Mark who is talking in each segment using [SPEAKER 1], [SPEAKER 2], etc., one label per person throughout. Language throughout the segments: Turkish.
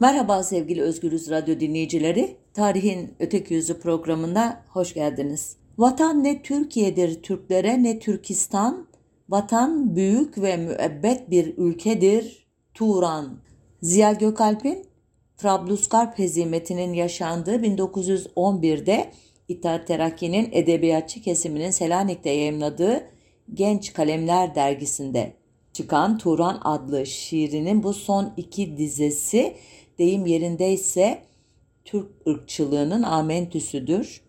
[SPEAKER 1] Merhaba sevgili Özgürüz Radyo dinleyicileri. Tarihin Öteki Yüzü programına hoş geldiniz. Vatan ne Türkiye'dir Türklere ne Türkistan. Vatan büyük ve müebbet bir ülkedir. Turan. Ziya Gökalp'in Trablusgarp hezimetinin yaşandığı 1911'de İttihat Terakki'nin edebiyatçı kesiminin Selanik'te yayımladığı Genç Kalemler dergisinde çıkan Turan adlı şiirinin bu son iki dizesi deyim yerindeyse Türk ırkçılığının amentüsüdür.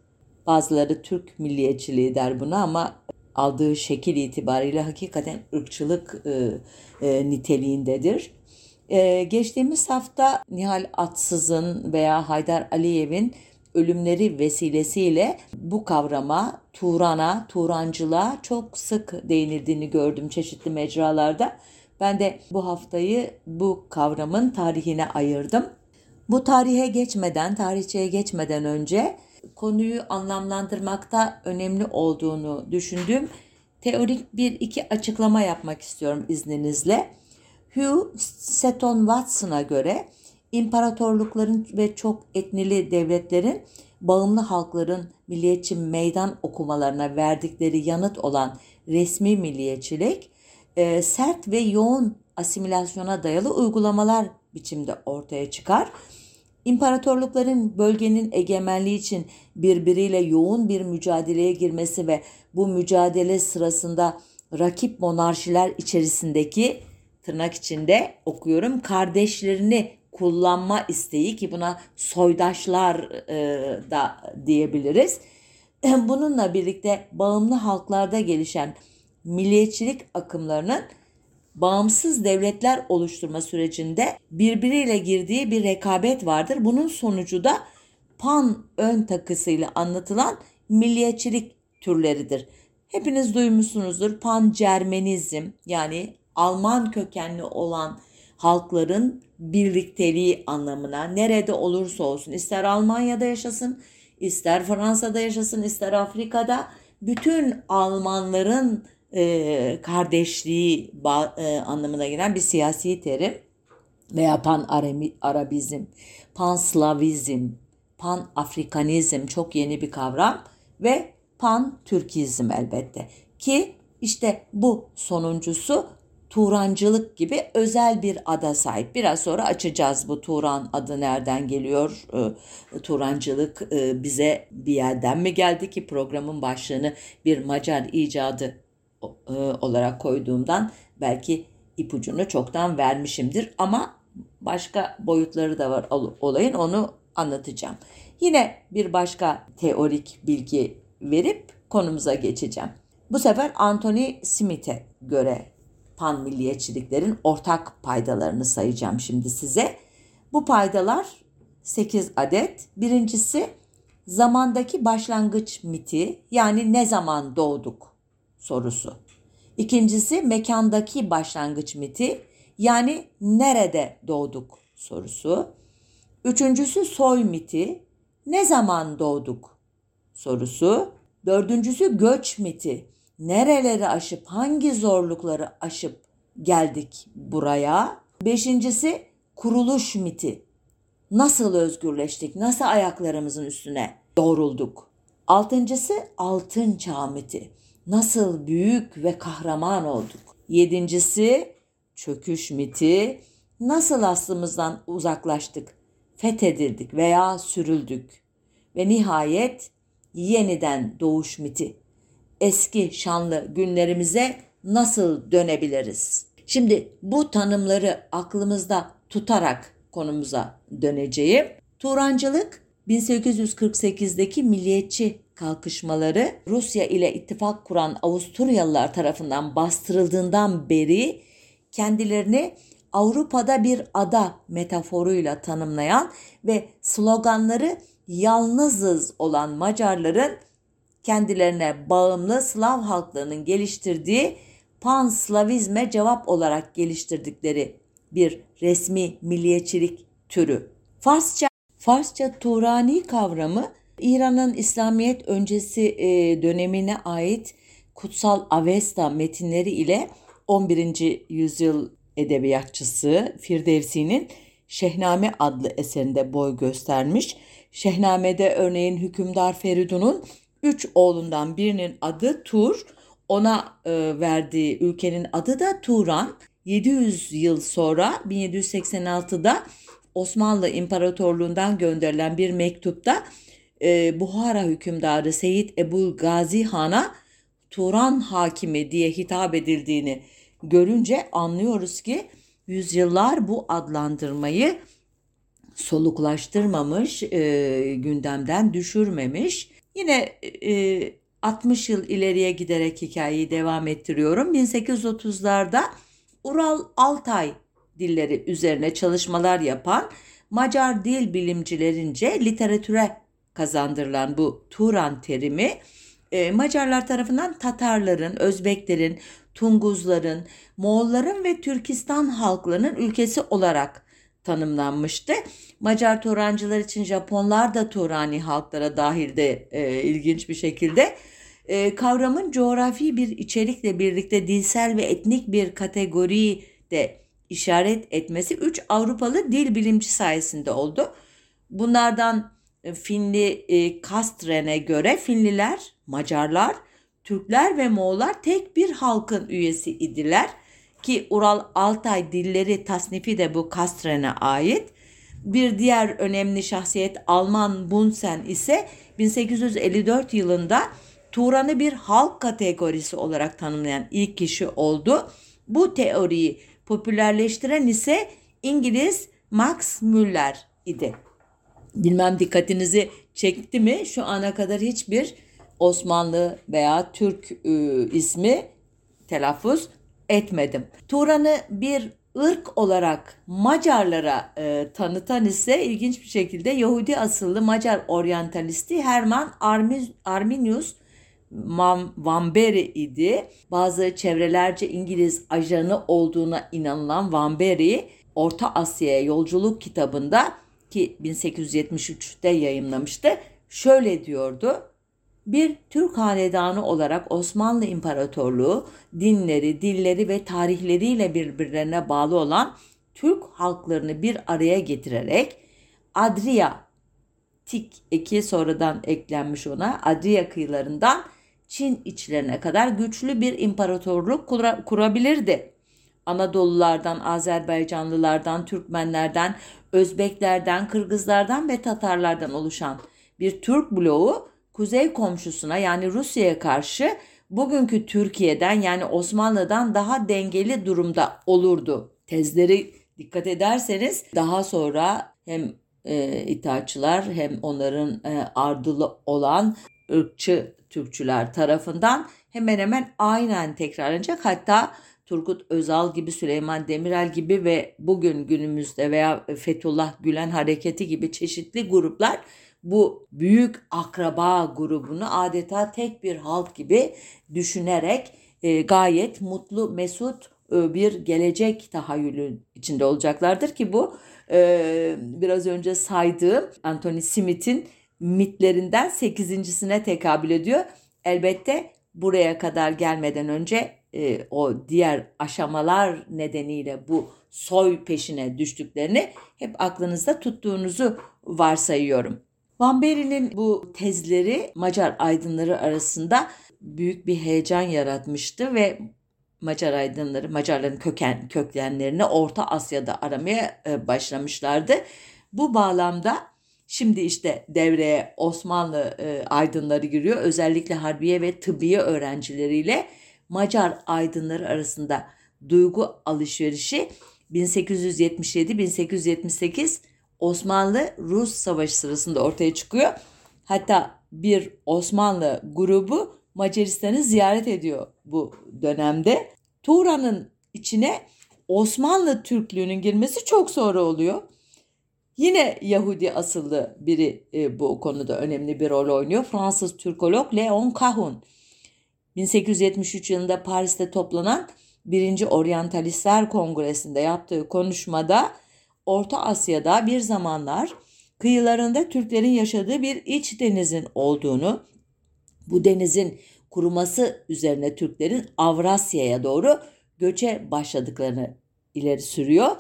[SPEAKER 1] Bazıları Türk milliyetçiliği der buna ama aldığı şekil itibariyle hakikaten ırkçılık e, e, niteliğindedir. E, geçtiğimiz hafta Nihal Atsız'ın veya Haydar Aliyev'in ölümleri vesilesiyle bu kavrama, Turan'a, Turancılığa çok sık değinildiğini gördüm çeşitli mecralarda. Ben de bu haftayı bu kavramın tarihine ayırdım. Bu tarihe geçmeden, tarihçeye geçmeden önce konuyu anlamlandırmakta önemli olduğunu düşündüğüm teorik bir iki açıklama yapmak istiyorum izninizle. Hugh Seton Watson'a göre imparatorlukların ve çok etnili devletlerin bağımlı halkların milliyetçi meydan okumalarına verdikleri yanıt olan resmi milliyetçilik e, sert ve yoğun asimilasyona dayalı uygulamalar biçimde ortaya çıkar. İmparatorlukların bölgenin egemenliği için birbiriyle yoğun bir mücadeleye girmesi ve bu mücadele sırasında rakip monarşiler içerisindeki tırnak içinde okuyorum kardeşlerini kullanma isteği ki buna soydaşlar e, da diyebiliriz. Bununla birlikte bağımlı halklarda gelişen milliyetçilik akımlarının bağımsız devletler oluşturma sürecinde birbiriyle girdiği bir rekabet vardır. Bunun sonucu da pan ön takısıyla anlatılan milliyetçilik türleridir. Hepiniz duymuşsunuzdur pan Cermenizm yani Alman kökenli olan halkların birlikteliği anlamına nerede olursa olsun ister Almanya'da yaşasın, ister Fransa'da yaşasın, ister Afrika'da bütün Almanların e, kardeşliği e, anlamına gelen bir siyasi terim veya pan arabizm, pan slavizm, pan afrikanizm çok yeni bir kavram ve pan türkizm elbette ki işte bu sonuncusu Turancılık gibi özel bir ada sahip. Biraz sonra açacağız bu Turan adı nereden geliyor? Turancılık bize bir yerden mi geldi ki programın başlığını bir Macar icadı olarak koyduğumdan belki ipucunu çoktan vermişimdir ama başka boyutları da var olayın onu anlatacağım. Yine bir başka teorik bilgi verip konumuza geçeceğim. Bu sefer Anthony Smith'e göre pan milliyetçiliklerin ortak paydalarını sayacağım şimdi size. Bu paydalar 8 adet. Birincisi zamandaki başlangıç miti yani ne zaman doğduk sorusu. İkincisi mekandaki başlangıç miti yani nerede doğduk sorusu. Üçüncüsü soy miti ne zaman doğduk sorusu. Dördüncüsü göç miti nereleri aşıp hangi zorlukları aşıp geldik buraya. Beşincisi kuruluş miti. Nasıl özgürleştik? Nasıl ayaklarımızın üstüne doğrulduk? Altıncısı altın çağ miti. Nasıl büyük ve kahraman olduk? Yedincisi çöküş miti. Nasıl aslımızdan uzaklaştık, fethedildik veya sürüldük? Ve nihayet yeniden doğuş miti eski şanlı günlerimize nasıl dönebiliriz? Şimdi bu tanımları aklımızda tutarak konumuza döneceğim. Turancılık 1848'deki milliyetçi kalkışmaları Rusya ile ittifak kuran Avusturyalılar tarafından bastırıldığından beri kendilerini Avrupa'da bir ada metaforuyla tanımlayan ve sloganları yalnızız olan Macarların kendilerine bağımlı Slav halklarının geliştirdiği Pan-Slavizme cevap olarak geliştirdikleri bir resmi milliyetçilik türü. Farsça Farsça Turani kavramı İran'ın İslamiyet öncesi e, dönemine ait Kutsal Avesta metinleri ile 11. yüzyıl edebiyatçısı Firdevsi'nin Şehname adlı eserinde boy göstermiş. Şehname'de örneğin hükümdar Feridun'un üç oğlundan birinin adı Tur, ona e, verdiği ülkenin adı da Turan. 700 yıl sonra 1786'da Osmanlı İmparatorluğundan gönderilen bir mektupta e, Buhara hükümdarı Seyit Ebu Gazi Han'a Turan hakimi diye hitap edildiğini görünce anlıyoruz ki yüzyıllar bu adlandırmayı soluklaştırmamış, e, gündemden düşürmemiş. Yine e, 60 yıl ileriye giderek hikayeyi devam ettiriyorum. 1830'larda Ural Altay dilleri üzerine çalışmalar yapan Macar dil bilimcilerince literatüre kazandırılan bu Turan terimi e, Macarlar tarafından Tatarların, Özbeklerin, Tunguzların, Moğolların ve Türkistan halklarının ülkesi olarak tanımlanmıştı. Macar Turancılar için Japonlar da Turani halklara dahilde e, ilginç bir şekilde. E, kavramın coğrafi bir içerikle birlikte dilsel ve etnik bir kategoriyi de işaret etmesi 3 Avrupalı dil bilimci sayesinde oldu. Bunlardan Finli e, Kastren'e göre Finliler, Macarlar, Türkler ve Moğollar tek bir halkın üyesi idiler ki Ural Altay dilleri tasnifi de bu Kastren'e ait. Bir diğer önemli şahsiyet Alman Bunsen ise 1854 yılında Turan'ı bir halk kategorisi olarak tanımlayan ilk kişi oldu. Bu teoriyi popülerleştiren ise İngiliz Max Müller idi. Bilmem dikkatinizi çekti mi? Şu ana kadar hiçbir Osmanlı veya Türk e, ismi telaffuz etmedim. Turan'ı bir ırk olarak Macarlara e, tanıtan ise ilginç bir şekilde Yahudi asıllı Macar oryantalisti Herman Arminius Vamberi idi. Bazı çevrelerce İngiliz ajanı olduğuna inanılan Vamberi, Orta Asya'ya yolculuk kitabında ki 1873'te yayımlamıştı. Şöyle diyordu. Bir Türk hanedanı olarak Osmanlı İmparatorluğu dinleri, dilleri ve tarihleriyle birbirlerine bağlı olan Türk halklarını bir araya getirerek Adria tik eki sonradan eklenmiş ona Adria kıyılarından Çin içlerine kadar güçlü bir imparatorluk kura, kurabilirdi. Anadolulardan, Azerbaycanlılardan, Türkmenlerden, Özbeklerden, Kırgızlardan ve Tatarlardan oluşan bir Türk bloğu kuzey komşusuna yani Rusya'ya karşı bugünkü Türkiye'den yani Osmanlı'dan daha dengeli durumda olurdu. Tezleri dikkat ederseniz daha sonra hem e, itaatçılar hem onların e, ardılı olan ırkçı Türkçüler tarafından hemen hemen aynen tekrarlanacak. Hatta Turgut Özal gibi, Süleyman Demirel gibi ve bugün günümüzde veya Fethullah Gülen hareketi gibi çeşitli gruplar bu büyük akraba grubunu adeta tek bir halk gibi düşünerek e, gayet mutlu, mesut e, bir gelecek tahayyülü içinde olacaklardır ki bu e, biraz önce saydığım Anthony Smith'in mitlerinden sekizincisine tekabül ediyor. Elbette buraya kadar gelmeden önce e, o diğer aşamalar nedeniyle bu soy peşine düştüklerini hep aklınızda tuttuğunuzu varsayıyorum. Van Beri'nin bu tezleri Macar aydınları arasında büyük bir heyecan yaratmıştı ve Macar aydınları Macarların köken köklenlerini Orta Asya'da aramaya e, başlamışlardı. Bu bağlamda Şimdi işte devreye Osmanlı e, aydınları giriyor. Özellikle harbiye ve tıbbiye öğrencileriyle Macar aydınları arasında duygu alışverişi 1877-1878 Osmanlı-Rus savaşı sırasında ortaya çıkıyor. Hatta bir Osmanlı grubu Macaristan'ı ziyaret ediyor bu dönemde. Turan'ın içine Osmanlı Türklüğünün girmesi çok sonra oluyor. Yine Yahudi asıllı biri e, bu konuda önemli bir rol oynuyor. Fransız Türkolog Leon Cahun. 1873 yılında Paris'te toplanan 1. Oryantalistler Kongresi'nde yaptığı konuşmada Orta Asya'da bir zamanlar kıyılarında Türklerin yaşadığı bir iç denizin olduğunu, bu denizin kuruması üzerine Türklerin Avrasya'ya doğru göçe başladıklarını ileri sürüyor.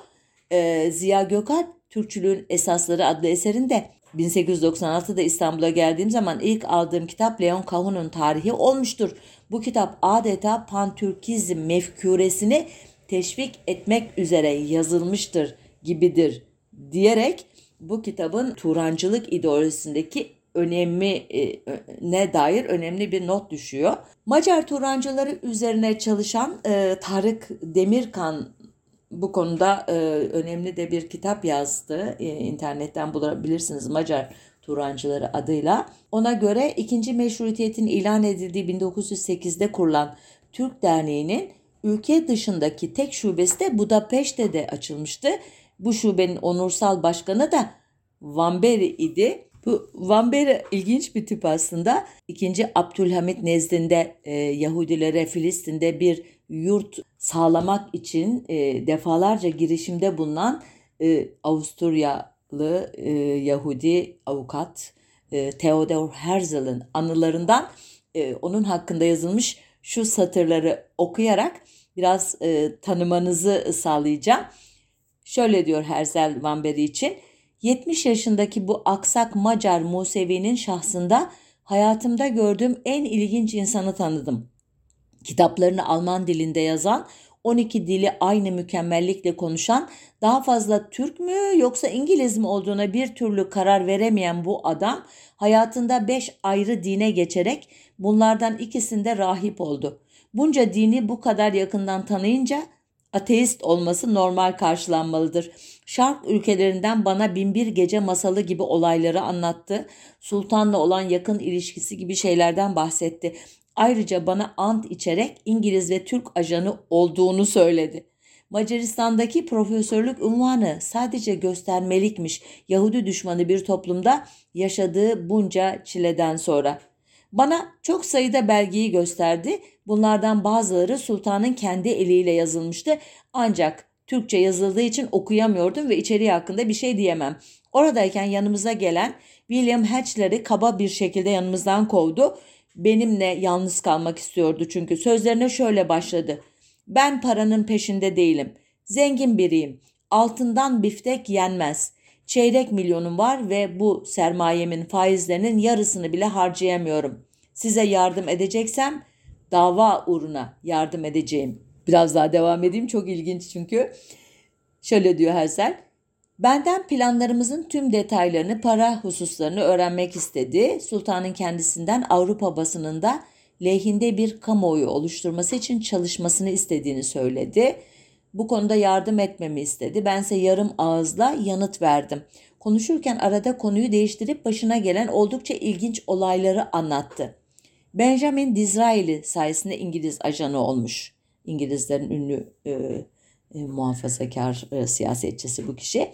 [SPEAKER 1] Ee, Ziya Gökalp Türkçülüğün Esasları adlı eserinde 1896'da İstanbul'a geldiğim zaman ilk aldığım kitap Leon Kahun'un tarihi olmuştur. Bu kitap adeta pantürkizm mefkuresini teşvik etmek üzere yazılmıştır gibidir diyerek bu kitabın Turancılık ideolojisindeki önemi e, ne dair önemli bir not düşüyor. Macar Turancıları üzerine çalışan e, Tarık Demirkan bu konuda e, önemli de bir kitap yazdı. E, internetten bulabilirsiniz Macar Turancıları adıyla. Ona göre ikinci meşrutiyetin ilan edildiği 1908'de kurulan Türk Derneği'nin ülke dışındaki tek şubesi de Budapeşte de açılmıştı. Bu şubenin onursal başkanı da Vamberi idi. Bu Vamberi ilginç bir tip aslında. İkinci Abdülhamit nezdinde e, Yahudilere Filistin'de bir yurt sağlamak için e, defalarca girişimde bulunan e, Avusturyalı e, Yahudi avukat e, Theodor Herzl'ın anılarından e, onun hakkında yazılmış şu satırları okuyarak biraz e, tanımanızı sağlayacağım. Şöyle diyor Herzl Vamberi için. 70 yaşındaki bu aksak Macar Musevi'nin şahsında hayatımda gördüğüm en ilginç insanı tanıdım. Kitaplarını Alman dilinde yazan, 12 dili aynı mükemmellikle konuşan, daha fazla Türk mü yoksa İngiliz mi olduğuna bir türlü karar veremeyen bu adam hayatında 5 ayrı dine geçerek bunlardan ikisinde rahip oldu. Bunca dini bu kadar yakından tanıyınca ateist olması normal karşılanmalıdır. Şark ülkelerinden bana binbir gece masalı gibi olayları anlattı. Sultanla olan yakın ilişkisi gibi şeylerden bahsetti. Ayrıca bana ant içerek İngiliz ve Türk ajanı olduğunu söyledi. Macaristan'daki profesörlük unvanı sadece göstermelikmiş Yahudi düşmanı bir toplumda yaşadığı bunca çileden sonra. Bana çok sayıda belgeyi gösterdi. Bunlardan bazıları sultanın kendi eliyle yazılmıştı. Ancak Türkçe yazıldığı için okuyamıyordum ve içeriği hakkında bir şey diyemem. Oradayken yanımıza gelen William Hatch'leri kaba bir şekilde yanımızdan kovdu. Benimle yalnız kalmak istiyordu çünkü sözlerine şöyle başladı. Ben paranın peşinde değilim. Zengin biriyim. Altından biftek yenmez. Çeyrek milyonum var ve bu sermayemin faizlerinin yarısını bile harcayamıyorum. Size yardım edeceksem dava uğruna yardım edeceğim. Biraz daha devam edeyim çok ilginç çünkü. Şöyle diyor Herzl. Benden planlarımızın tüm detaylarını, para hususlarını öğrenmek istedi. Sultanın kendisinden Avrupa basınında lehinde bir kamuoyu oluşturması için çalışmasını istediğini söyledi. Bu konuda yardım etmemi istedi. Bense yarım ağızla yanıt verdim. Konuşurken arada konuyu değiştirip başına gelen oldukça ilginç olayları anlattı. Benjamin Disraeli sayesinde İngiliz ajanı olmuş. İngilizlerin ünlü e, e, muhafazakar e, siyasetçisi bu kişi.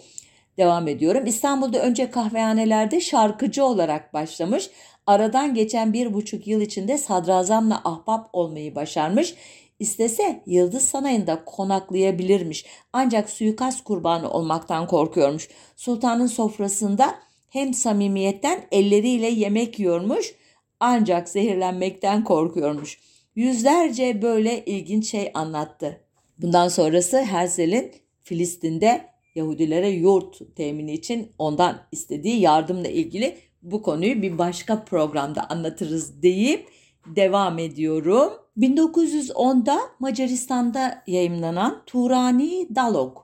[SPEAKER 1] Devam ediyorum. İstanbul'da önce kahvehanelerde şarkıcı olarak başlamış. Aradan geçen bir buçuk yıl içinde sadrazamla ahbap olmayı başarmış. İstese Yıldız Sarayı'nda konaklayabilirmiş. Ancak suikast kurbanı olmaktan korkuyormuş. Sultanın sofrasında hem samimiyetten elleriyle yemek yiyormuş ancak zehirlenmekten korkuyormuş. Yüzlerce böyle ilginç şey anlattı. Bundan sonrası Herzl'in Filistin'de Yahudilere yurt temini için ondan istediği yardımla ilgili bu konuyu bir başka programda anlatırız deyip devam ediyorum. 1910'da Macaristan'da yayımlanan Turani Dalog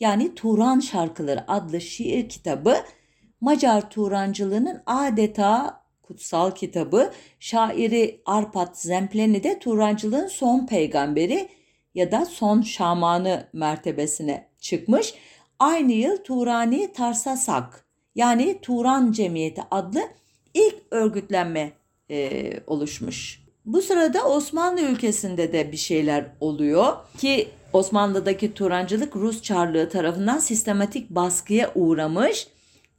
[SPEAKER 1] yani Turan Şarkıları adlı şiir kitabı Macar Turancılığının adeta kutsal kitabı. Şairi Arpat Zempleni de Turancılığın son peygamberi ya da son şamanı mertebesine çıkmış. Aynı yıl Turani Tarsasak yani Turan Cemiyeti adlı ilk örgütlenme e, oluşmuş. Bu sırada Osmanlı ülkesinde de bir şeyler oluyor ki Osmanlı'daki Turancılık Rus Çarlığı tarafından sistematik baskıya uğramış.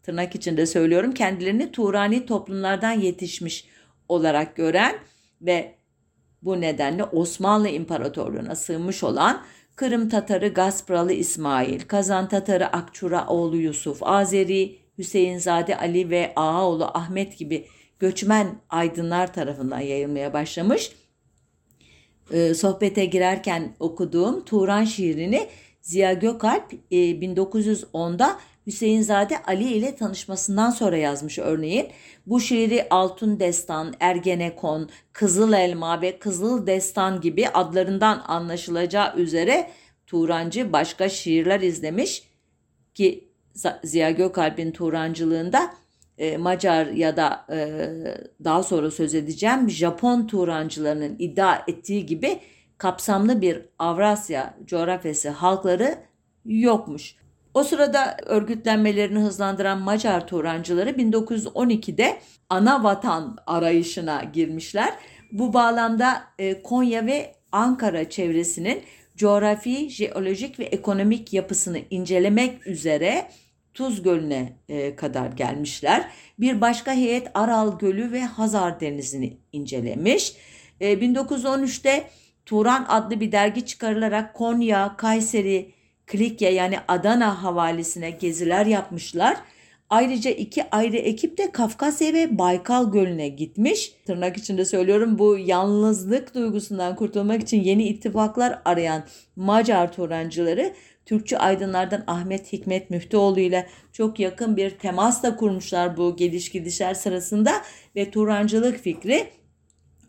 [SPEAKER 1] Tırnak içinde söylüyorum kendilerini Turani toplumlardan yetişmiş olarak gören ve bu nedenle Osmanlı İmparatorluğu'na sığınmış olan Kırım Tatarı Gaspralı İsmail, Kazan Tatarı Akçura oğlu Yusuf, Azeri Hüseyinzade Ali ve Ağaoğlu Ahmet gibi göçmen aydınlar tarafından yayılmaya başlamış. Ee, sohbete girerken okuduğum Turan şiirini Ziya Gökalp e, 1910'da Hüseyinzade Ali ile tanışmasından sonra yazmış örneğin. Bu şiiri Altun Destan, Ergenekon, Kızıl Elma ve Kızıl Destan gibi adlarından anlaşılacağı üzere Turancı başka şiirler izlemiş ki Ziya Gökalp'in Turancılığında e, Macar ya da e, daha sonra söz edeceğim Japon Turancılarının iddia ettiği gibi kapsamlı bir Avrasya coğrafyası halkları yokmuş. O sırada örgütlenmelerini hızlandıran Macar Turancıları 1912'de ana vatan arayışına girmişler. Bu bağlamda e, Konya ve Ankara çevresinin coğrafi, jeolojik ve ekonomik yapısını incelemek üzere Tuz Gölü'ne e, kadar gelmişler. Bir başka heyet Aral Gölü ve Hazar Denizi'ni incelemiş. 1913'te Turan adlı bir dergi çıkarılarak Konya, Kayseri, Klikya yani Adana havalisine geziler yapmışlar. Ayrıca iki ayrı ekip de Kafkasya ve Baykal Gölü'ne gitmiş. Tırnak içinde söylüyorum bu yalnızlık duygusundan kurtulmak için yeni ittifaklar arayan Macar Turancıları Türkçü aydınlardan Ahmet Hikmet Müftüoğlu ile çok yakın bir temas da kurmuşlar bu geliş gidişler sırasında ve Turancılık fikri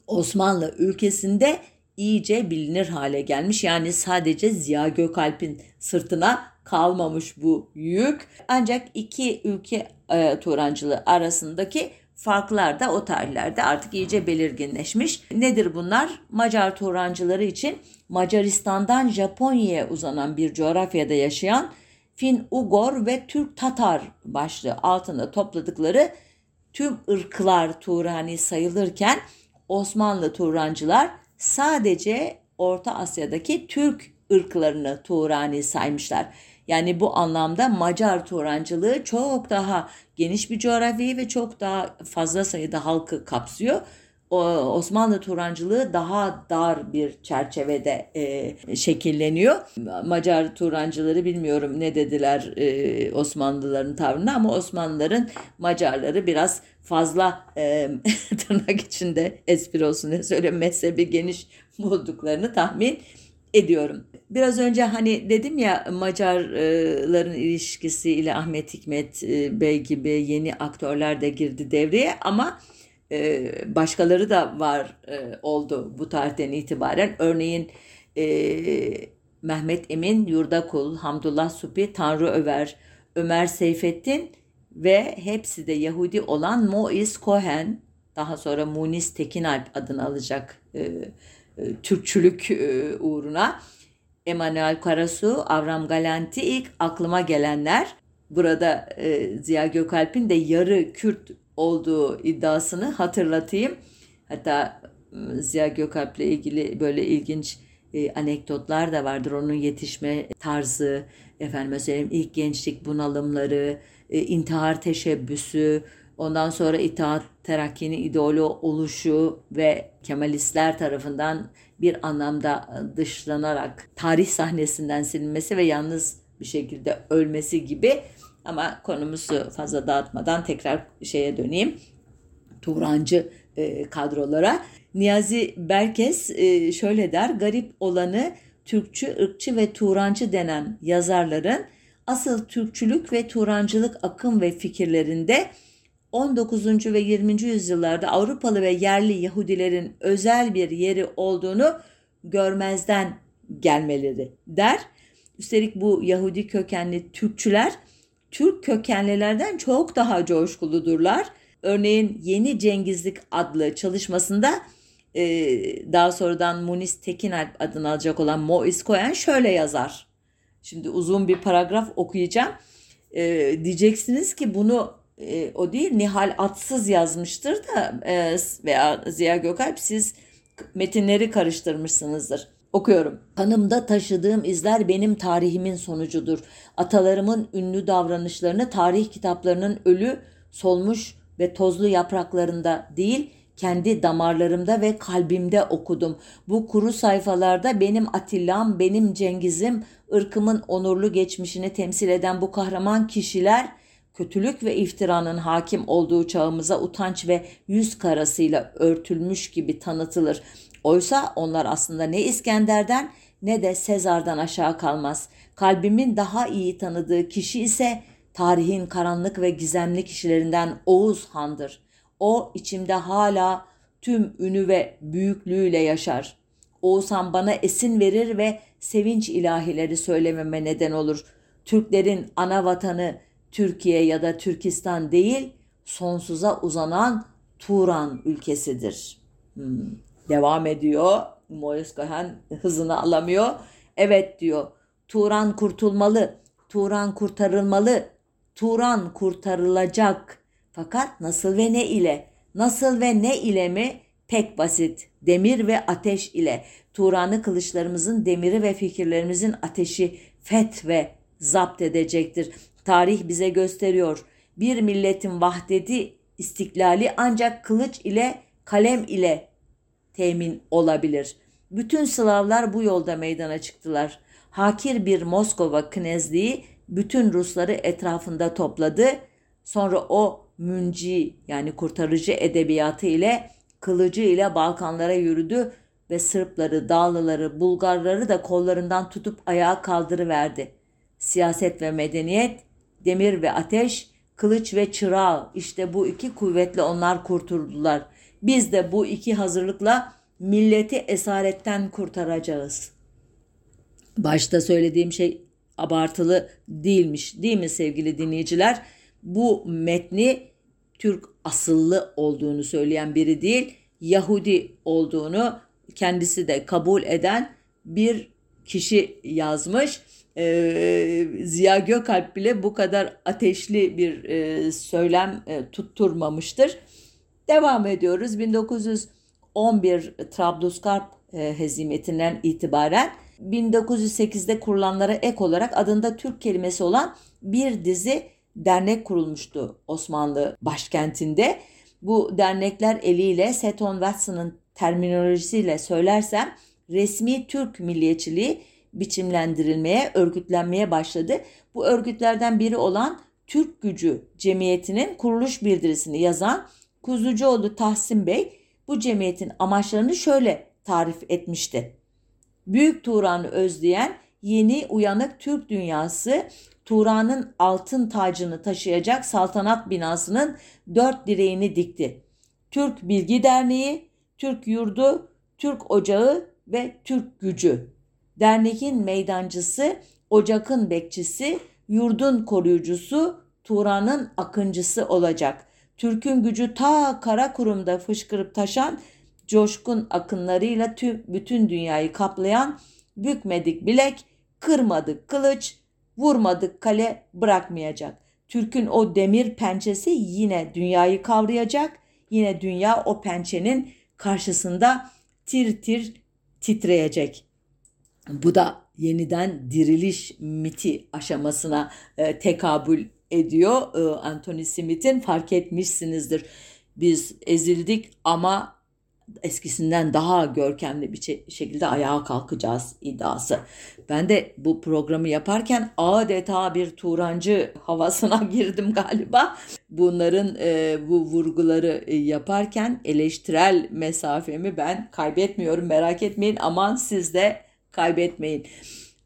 [SPEAKER 1] Osmanlı ülkesinde iyice bilinir hale gelmiş. Yani sadece Ziya Gökalp'in sırtına kalmamış bu yük. Ancak iki ülke e, Turancılığı arasındaki farklar da o tarihlerde artık iyice belirginleşmiş. Nedir bunlar? Macar Turancıları için Macaristan'dan Japonya'ya uzanan bir coğrafyada yaşayan Fin-Ugor ve Türk-Tatar başlığı altında topladıkları tüm ırklar Turani sayılırken Osmanlı Turancılar sadece Orta Asya'daki Türk ırklarını Turani saymışlar. Yani bu anlamda Macar Turancılığı çok daha geniş bir coğrafyayı ve çok daha fazla sayıda halkı kapsıyor. Osmanlı Turancılığı daha dar bir çerçevede e, şekilleniyor. Macar Turancıları bilmiyorum ne dediler e, Osmanlıların tavrına ama Osmanlıların Macarları biraz fazla e, tırnak içinde espri olsun diye söyleyeyim mezhebi geniş bulduklarını tahmin ediyorum. Biraz önce hani dedim ya Macarların ilişkisiyle Ahmet Hikmet e, Bey gibi yeni aktörler de girdi devreye ama e, başkaları da var e, oldu bu tarihten itibaren. Örneğin Mehmet Emin Yurdakul, Hamdullah Supi, Tanrı Över, Ömer Seyfettin ve hepsi de Yahudi olan Mois Cohen, daha sonra Munis Tekinalp adını alacak e, Türkçülük e, uğruna. Emanuel Karasu, Avram Galanti ilk aklıma gelenler. Burada e, Ziya Gökalp'in de yarı Kürt olduğu iddiasını hatırlatayım. Hatta Ziya Gökalp'le ilgili böyle ilginç e, anekdotlar da vardır. Onun yetişme tarzı, efendim söyleyeyim ilk gençlik bunalımları, e, intihar teşebbüsü, Ondan sonra İttihat Terakki'nin idolü oluşu ve Kemalistler tarafından bir anlamda dışlanarak tarih sahnesinden silinmesi ve yalnız bir şekilde ölmesi gibi ama konumuzu fazla dağıtmadan tekrar şeye döneyim. Turancı e, kadrolara. Niyazi Berkes e, şöyle der, garip olanı Türkçü, ırkçı ve Turancı denen yazarların asıl Türkçülük ve Turancılık akım ve fikirlerinde 19. ve 20. yüzyıllarda Avrupalı ve yerli Yahudilerin özel bir yeri olduğunu görmezden gelmeleri der. Üstelik bu Yahudi kökenli Türkçüler Türk kökenlilerden çok daha coşkuludurlar. Örneğin Yeni Cengizlik adlı çalışmasında e, daha sonradan Munis Tekinalp adını alacak olan Mois Koyan şöyle yazar. Şimdi uzun bir paragraf okuyacağım. E, diyeceksiniz ki bunu e, o değil Nihal Atsız yazmıştır da e, veya Ziya Gökalp siz metinleri karıştırmışsınızdır. Okuyorum. Kanımda taşıdığım izler benim tarihimin sonucudur. Atalarımın ünlü davranışlarını tarih kitaplarının ölü, solmuş ve tozlu yapraklarında değil, kendi damarlarımda ve kalbimde okudum. Bu kuru sayfalarda benim Atilla'm, benim Cengiz'im, ırkımın onurlu geçmişini temsil eden bu kahraman kişiler kötülük ve iftiranın hakim olduğu çağımıza utanç ve yüz karasıyla örtülmüş gibi tanıtılır. Oysa onlar aslında ne İskender'den ne de Sezar'dan aşağı kalmaz. Kalbimin daha iyi tanıdığı kişi ise Tarihin karanlık ve gizemli kişilerinden Oğuz Han'dır. O içimde hala tüm ünü ve büyüklüğüyle yaşar. Oğuz Han bana esin verir ve sevinç ilahileri söylememe neden olur. Türklerin ana vatanı Türkiye ya da Türkistan değil, sonsuza uzanan Turan ülkesidir. Hmm. Devam ediyor. Mois Cohen hızını alamıyor. Evet diyor. Turan kurtulmalı. Turan kurtarılmalı. Turan kurtarılacak. Fakat nasıl ve ne ile? Nasıl ve ne ile mi? Pek basit. Demir ve ateş ile. Turan'ı kılıçlarımızın demiri ve fikirlerimizin ateşi feth ve zapt edecektir. Tarih bize gösteriyor. Bir milletin vahdeti, istiklali ancak kılıç ile, kalem ile temin olabilir. Bütün Slavlar bu yolda meydana çıktılar. Hakir bir Moskova knezliği bütün Rusları etrafında topladı. Sonra o münci yani kurtarıcı edebiyatı ile kılıcı ile Balkanlara yürüdü ve Sırpları, Dağlıları, Bulgarları da kollarından tutup ayağa kaldırıverdi. Siyaset ve medeniyet, demir ve ateş, kılıç ve çırağı işte bu iki kuvvetle onlar kurtuldular. Biz de bu iki hazırlıkla milleti esaretten kurtaracağız. Başta söylediğim şey abartılı değilmiş değil mi sevgili dinleyiciler? Bu metni Türk asıllı olduğunu söyleyen biri değil, Yahudi olduğunu kendisi de kabul eden bir kişi yazmış. Ee, Ziya Gökalp bile bu kadar ateşli bir e, söylem e, tutturmamıştır. Devam ediyoruz. 1911 Trablusgarp e, hezimetinden itibaren 1908'de kurulanlara ek olarak adında Türk kelimesi olan bir dizi dernek kurulmuştu Osmanlı başkentinde. Bu dernekler eliyle Seton Watson'ın terminolojisiyle söylersem resmi Türk milliyetçiliği biçimlendirilmeye, örgütlenmeye başladı. Bu örgütlerden biri olan Türk Gücü Cemiyeti'nin kuruluş bildirisini yazan Kuzucuoğlu Tahsin Bey bu cemiyetin amaçlarını şöyle tarif etmişti. Büyük Turan'ı özleyen yeni uyanık Türk dünyası Turan'ın altın tacını taşıyacak saltanat binasının dört direğini dikti. Türk Bilgi Derneği, Türk Yurdu, Türk Ocağı ve Türk Gücü. Derneğin meydancısı, ocakın bekçisi, yurdun koruyucusu, Turan'ın akıncısı olacak. Türk'ün gücü ta kara kurumda fışkırıp taşan, coşkun akınlarıyla tüm bütün dünyayı kaplayan, bükmedik bilek, kırmadık kılıç, vurmadık kale bırakmayacak. Türk'ün o demir pençesi yine dünyayı kavrayacak. Yine dünya o pençenin karşısında tir tir titreyecek. Bu da yeniden diriliş miti aşamasına e, tekabül ediyor. E, Anthony Smith'in fark etmişsinizdir. Biz ezildik ama eskisinden daha görkemli bir şekilde ayağa kalkacağız iddiası. Ben de bu programı yaparken adeta bir Turancı havasına girdim galiba. Bunların e, bu vurguları e, yaparken eleştirel mesafemi ben kaybetmiyorum merak etmeyin aman siz de kaybetmeyin.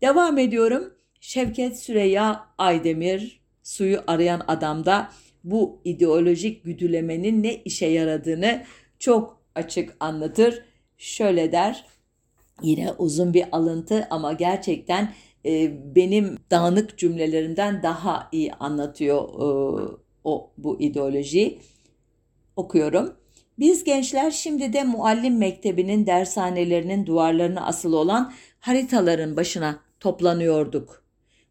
[SPEAKER 1] Devam ediyorum. Şevket Süreyya Aydemir suyu arayan adamda bu ideolojik güdülemenin ne işe yaradığını çok açık anlatır. Şöyle der. Yine uzun bir alıntı ama gerçekten e, benim dağınık cümlelerimden daha iyi anlatıyor e, o bu ideoloji. Okuyorum. Biz gençler şimdi de muallim mektebinin dershanelerinin duvarlarına asılı olan haritaların başına toplanıyorduk.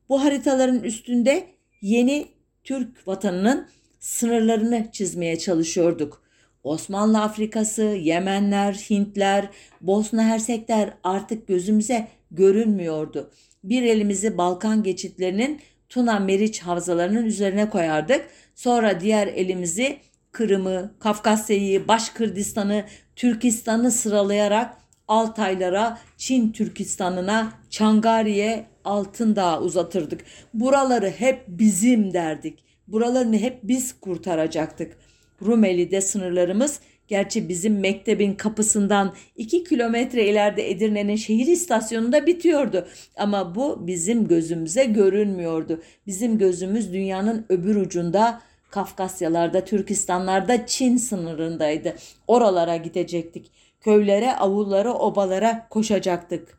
[SPEAKER 1] Bu haritaların üstünde yeni Türk vatanının sınırlarını çizmeye çalışıyorduk. Osmanlı Afrikası, Yemenler, Hintler, Bosna Hersekler artık gözümüze görünmüyordu. Bir elimizi Balkan geçitlerinin Tuna Meriç havzalarının üzerine koyardık. Sonra diğer elimizi Kırım'ı, Kafkasya'yı, Başkırdistan'ı, Türkistan'ı sıralayarak Altaylara, Çin Türkistan'ına, Çangari'ye, Altındağ'a uzatırdık. Buraları hep bizim derdik. Buralarını hep biz kurtaracaktık. Rumeli'de sınırlarımız Gerçi bizim mektebin kapısından iki kilometre ileride Edirne'nin şehir istasyonunda bitiyordu. Ama bu bizim gözümüze görünmüyordu. Bizim gözümüz dünyanın öbür ucunda Kafkasyalarda, Türkistanlarda, Çin sınırındaydı. Oralara gidecektik. Köylere, avullara, obalara koşacaktık.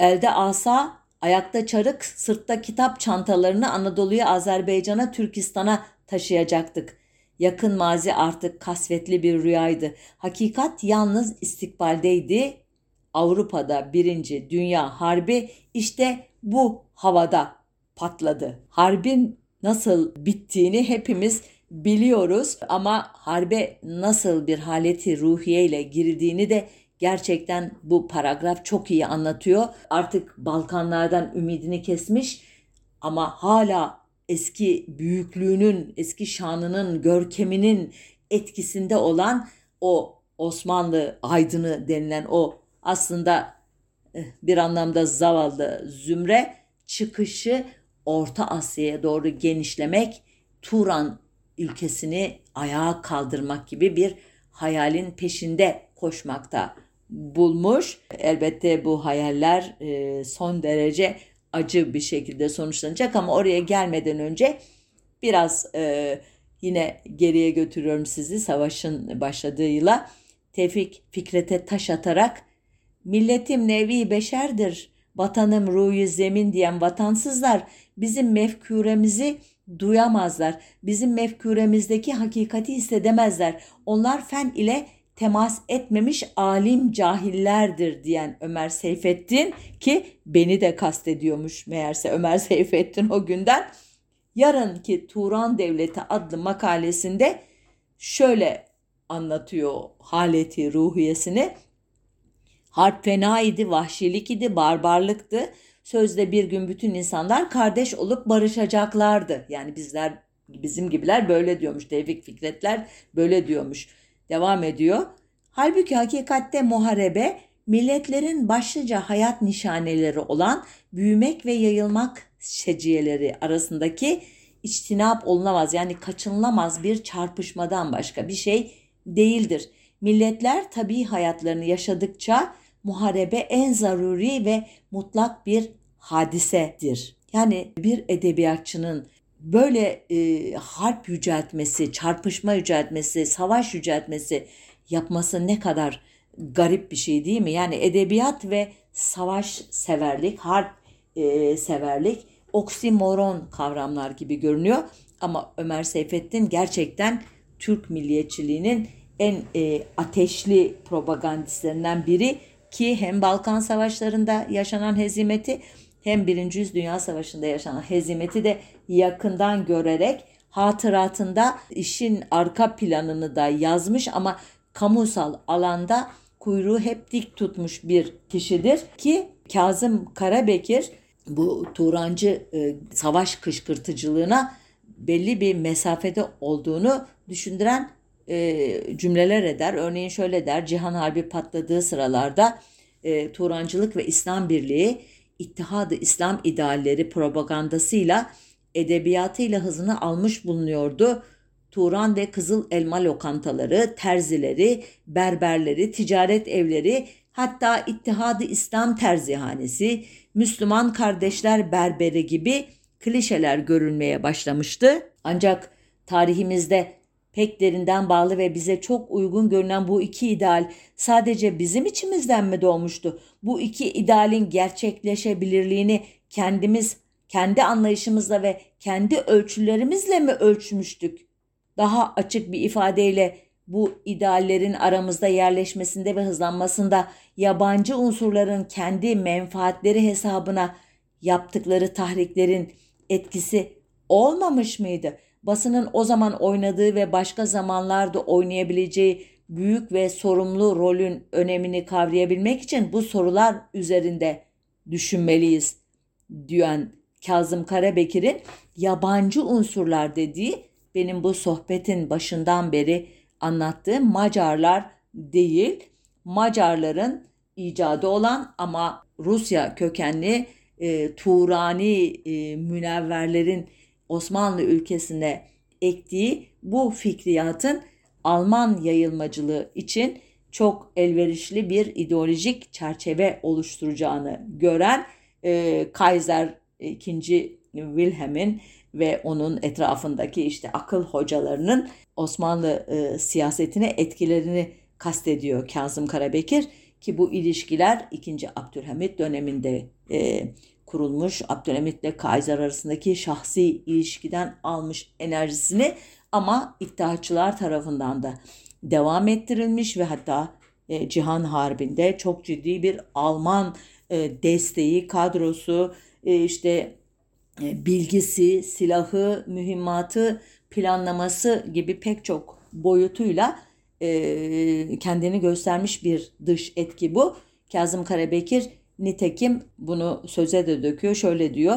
[SPEAKER 1] Elde asa, ayakta çarık, sırtta kitap çantalarını Anadolu'ya, Azerbaycan'a, Türkistan'a taşıyacaktık. Yakın mazi artık kasvetli bir rüyaydı. Hakikat yalnız istikbaldeydi. Avrupa'da birinci Dünya Harbi işte bu havada patladı. Harbin nasıl bittiğini hepimiz biliyoruz ama harbe nasıl bir haleti ruhiye ile girdiğini de gerçekten bu paragraf çok iyi anlatıyor. Artık Balkanlardan ümidini kesmiş ama hala eski büyüklüğünün, eski şanının, görkeminin etkisinde olan o Osmanlı aydını denilen o aslında eh, bir anlamda zavallı zümre çıkışı Orta Asya'ya doğru genişlemek, Turan ülkesini ayağa kaldırmak gibi bir hayalin peşinde koşmakta bulmuş. Elbette bu hayaller eh, son derece acı bir şekilde sonuçlanacak ama oraya gelmeden önce biraz e, yine geriye götürüyorum sizi savaşın başladığıyla. Tevfik Fikret'e taş atarak milletim nevi beşerdir, vatanım ruyu zemin diyen vatansızlar bizim mefkuremizi duyamazlar. Bizim mefkuremizdeki hakikati hissedemezler. Onlar fen ile temas etmemiş alim cahillerdir diyen Ömer Seyfettin ki beni de kastediyormuş meğerse Ömer Seyfettin o günden yarınki Turan Devleti adlı makalesinde şöyle anlatıyor haleti ruhiyesini. Harp fena idi, vahşilik idi, barbarlıktı. Sözde bir gün bütün insanlar kardeş olup barışacaklardı. Yani bizler bizim gibiler böyle diyormuş. Tevfik Fikretler böyle diyormuş devam ediyor. Halbuki hakikatte muharebe milletlerin başlıca hayat nişaneleri olan büyümek ve yayılmak şeciyeleri arasındaki içtinap olunamaz yani kaçınılamaz bir çarpışmadan başka bir şey değildir. Milletler tabi hayatlarını yaşadıkça muharebe en zaruri ve mutlak bir hadisedir. Yani bir edebiyatçının böyle e, harp yüceltmesi, çarpışma yüceltmesi, savaş yüceltmesi yapması ne kadar garip bir şey değil mi? Yani edebiyat ve savaş severlik, harp e, severlik oksimoron kavramlar gibi görünüyor. Ama Ömer Seyfettin gerçekten Türk milliyetçiliğinin en e, ateşli propagandistlerinden biri ki hem Balkan Savaşları'nda yaşanan hezimeti hem Birinci Dünya Savaşı'nda yaşanan hezimeti de yakından görerek hatıratında işin arka planını da yazmış ama kamusal alanda kuyruğu hep dik tutmuş bir kişidir ki Kazım Karabekir bu Turancı e, savaş kışkırtıcılığına belli bir mesafede olduğunu düşündüren e, cümleler eder. Örneğin şöyle der, Cihan Harbi patladığı sıralarda e, Turancılık ve İslam Birliği İttihadı İslam idealleri propagandasıyla edebiyatıyla hızını almış bulunuyordu. Turan ve Kızıl Elma lokantaları, terzileri, berberleri, ticaret evleri, hatta İttihadı İslam terzihanesi, Müslüman kardeşler berberi gibi klişeler görülmeye başlamıştı. Ancak tarihimizde pek derinden bağlı ve bize çok uygun görünen bu iki ideal sadece bizim içimizden mi doğmuştu? Bu iki idealin gerçekleşebilirliğini kendimiz kendi anlayışımızla ve kendi ölçülerimizle mi ölçmüştük? Daha açık bir ifadeyle bu ideallerin aramızda yerleşmesinde ve hızlanmasında yabancı unsurların kendi menfaatleri hesabına yaptıkları tahriklerin etkisi olmamış mıydı? basının o zaman oynadığı ve başka zamanlarda oynayabileceği büyük ve sorumlu rolün önemini kavrayabilmek için bu sorular üzerinde düşünmeliyiz diyen Kazım Karabekir'in yabancı unsurlar dediği benim bu sohbetin başından beri anlattığım Macarlar değil, Macarların icadı olan ama Rusya kökenli e, Turani e, münevverlerin Osmanlı ülkesine ektiği bu fikriyatın Alman yayılmacılığı için çok elverişli bir ideolojik çerçeve oluşturacağını gören e, Kaiser II. Wilhelm'in ve onun etrafındaki işte akıl hocalarının Osmanlı e, siyasetine etkilerini kastediyor Kazım Karabekir ki bu ilişkiler 2. Abdülhamit döneminde e, kurulmuş. Abdülhamit ile Kaiser arasındaki şahsi ilişkiden almış enerjisini ama iddiaçılar tarafından da devam ettirilmiş ve hatta e, Cihan Harbi'nde çok ciddi bir Alman e, desteği, kadrosu, işte e, bilgisi, silahı, mühimmatı, planlaması gibi pek çok boyutuyla e, kendini göstermiş bir dış etki bu. Kazım Karabekir nitekim bunu söze de döküyor. Şöyle diyor.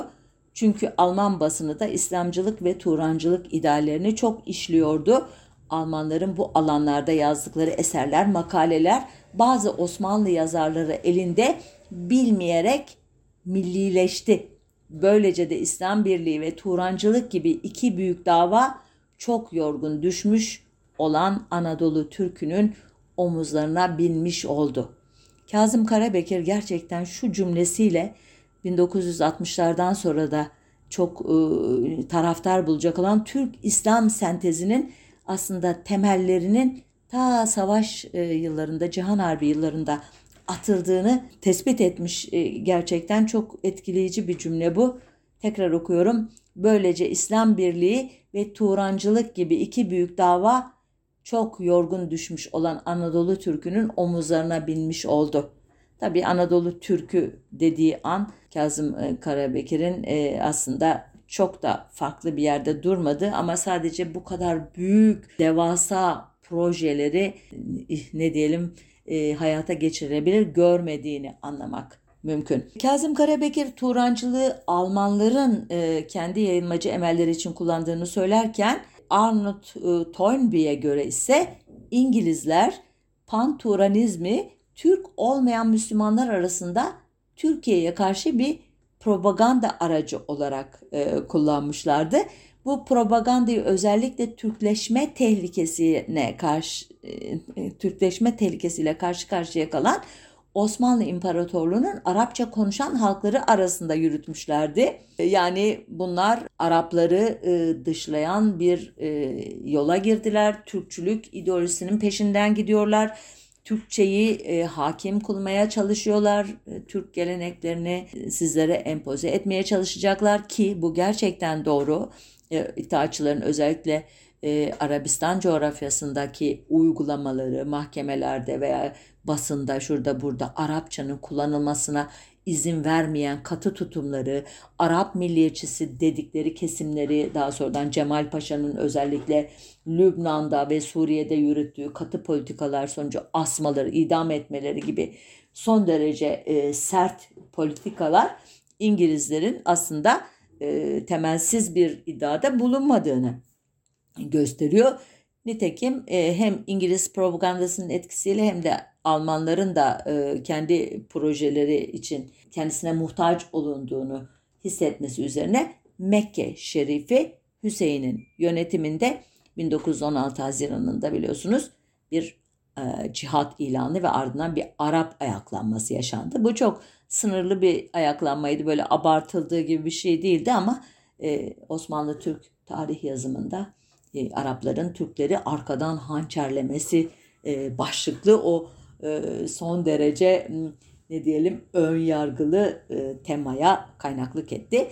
[SPEAKER 1] Çünkü Alman basını da İslamcılık ve Turancılık ideallerini çok işliyordu. Almanların bu alanlarda yazdıkları eserler, makaleler bazı Osmanlı yazarları elinde bilmeyerek millileşti. Böylece de İslam Birliği ve Turancılık gibi iki büyük dava çok yorgun düşmüş olan Anadolu Türk'ünün omuzlarına binmiş oldu. Kazım Karabekir gerçekten şu cümlesiyle 1960'lardan sonra da çok e, taraftar bulacak olan Türk İslam sentezinin aslında temellerinin ta savaş e, yıllarında, Cihan Harbi yıllarında atıldığını tespit etmiş. E, gerçekten çok etkileyici bir cümle bu. Tekrar okuyorum. Böylece İslam Birliği ve Turancılık gibi iki büyük dava çok yorgun düşmüş olan Anadolu Türk'ünün omuzlarına binmiş oldu. Tabi Anadolu Türk'ü dediği an Kazım e, Karabekir'in e, aslında çok da farklı bir yerde durmadı ama sadece bu kadar büyük devasa projeleri ne diyelim e, hayata geçirebilir görmediğini anlamak mümkün. Kazım Karabekir Turancılığı Almanların e, kendi yayılmacı emelleri için kullandığını söylerken Arnold e, Toynbee'ye göre ise İngilizler Panturanizmi Türk olmayan Müslümanlar arasında Türkiye'ye karşı bir propaganda aracı olarak e, kullanmışlardı. Bu propagandayı özellikle Türkleşme tehlikesine karşı e, Türkleşme tehlikesiyle karşı karşıya kalan Osmanlı İmparatorluğu'nun Arapça konuşan halkları arasında yürütmüşlerdi. Yani bunlar Arapları e, dışlayan bir e, yola girdiler. Türkçülük ideolojisinin peşinden gidiyorlar. Türkçeyi e, hakim kılmaya çalışıyorlar. Türk geleneklerini sizlere empoze etmeye çalışacaklar ki bu gerçekten doğru. E, itaatçıların özellikle Arabistan coğrafyasındaki uygulamaları mahkemelerde veya basında şurada burada Arapçanın kullanılmasına izin vermeyen katı tutumları, Arap milliyetçisi dedikleri kesimleri daha sonradan Cemal Paşa'nın özellikle Lübnan'da ve Suriye'de yürüttüğü katı politikalar sonucu asmaları, idam etmeleri gibi son derece e, sert politikalar İngilizlerin aslında e, temelsiz bir iddiada bulunmadığını gösteriyor. Nitekim e, hem İngiliz propagandasının etkisiyle hem de Almanların da e, kendi projeleri için kendisine muhtaç olunduğunu hissetmesi üzerine Mekke Şerifi Hüseyin'in yönetiminde 1916 Haziran'ında biliyorsunuz bir cihat ilanı ve ardından bir Arap ayaklanması yaşandı. Bu çok sınırlı bir ayaklanmaydı böyle abartıldığı gibi bir şey değildi ama e, Osmanlı Türk tarih yazımında e, Arapların Türkleri arkadan hançerlemesi e, başlıklı o e, son derece ne diyelim ön yargılı e, temaya kaynaklık etti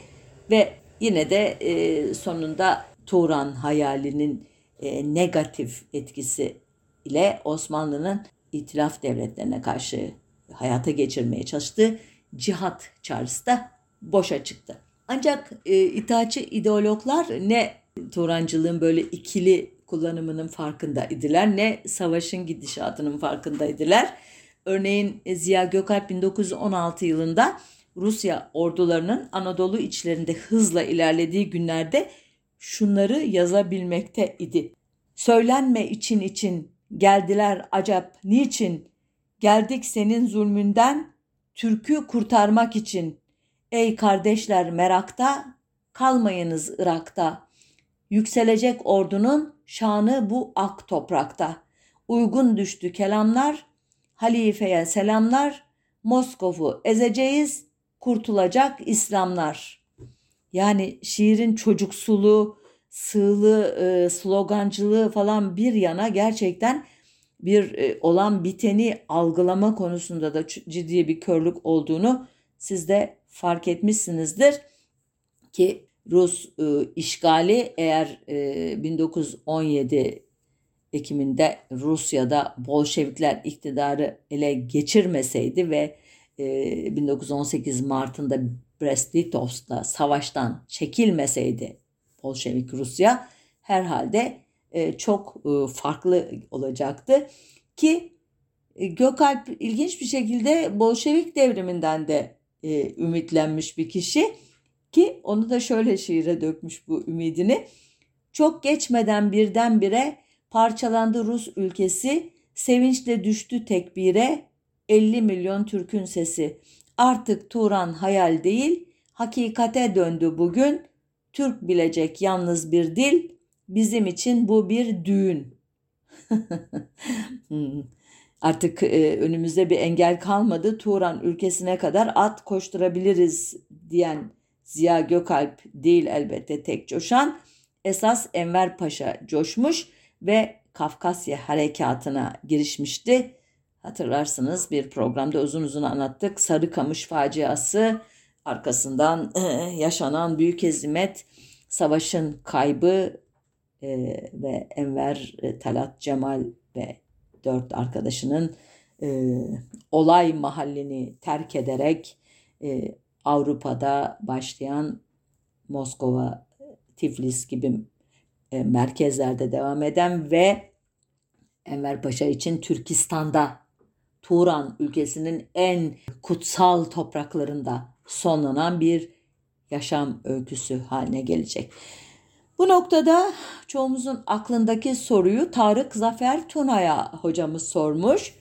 [SPEAKER 1] ve yine de e, sonunda Turan hayalinin e, negatif etkisi ile Osmanlı'nın itilaf devletlerine karşı hayata geçirmeye çalıştığı cihat çağrısı da boşa çıktı. Ancak e, itaatçı ideologlar ne Turancılığın böyle ikili kullanımının farkında idiler ne savaşın gidişatının farkındaydılar. Örneğin Ziya Gökalp 1916 yılında Rusya ordularının Anadolu içlerinde hızla ilerlediği günlerde şunları yazabilmekte idi. Söylenme için için geldiler acap niçin? Geldik senin zulmünden Türk'ü kurtarmak için. Ey kardeşler merakta kalmayınız Irak'ta. Yükselecek ordunun şanı bu ak toprakta. Uygun düştü kelamlar, halifeye selamlar, Moskov'u ezeceğiz, kurtulacak İslamlar. Yani şiirin çocuksuluğu, sığlı, e, slogancılığı falan bir yana gerçekten bir e, olan biteni algılama konusunda da ciddi bir körlük olduğunu siz de fark etmişsinizdir. Ki Rus e, işgali eğer e, 1917 Ekim'inde Rusya'da Bolşevikler iktidarı ele geçirmeseydi ve e, 1918 Mart'ında Brest-Litovsk'ta savaştan çekilmeseydi Bolşevik Rusya herhalde e, çok e, farklı olacaktı ki e, Gökalp ilginç bir şekilde Bolşevik devriminden de ümitlenmiş bir kişi ki onu da şöyle şiire dökmüş bu ümidini. Çok geçmeden birdenbire parçalandı Rus ülkesi, sevinçle düştü tekbire 50 milyon Türk'ün sesi. Artık Turan hayal değil, hakikate döndü bugün. Türk bilecek yalnız bir dil, bizim için bu bir düğün. Hmm. Artık e, önümüzde bir engel kalmadı. Turan ülkesine kadar at koşturabiliriz diyen Ziya Gökalp değil elbette tek coşan. Esas Enver Paşa coşmuş ve Kafkasya harekatına girişmişti. Hatırlarsınız bir programda uzun uzun anlattık. Sarıkamış faciası arkasından e, yaşanan büyük hezimet, savaşın kaybı e, ve Enver, e, Talat, Cemal ve dört arkadaşının olay mahallini terk ederek Avrupa'da başlayan Moskova, Tiflis gibi merkezlerde devam eden ve Enver Paşa için Türkistan'da Turan ülkesinin en kutsal topraklarında sonlanan bir yaşam öyküsü haline gelecek. Bu noktada çoğumuzun aklındaki soruyu Tarık Zafer Tuna'ya hocamız sormuş.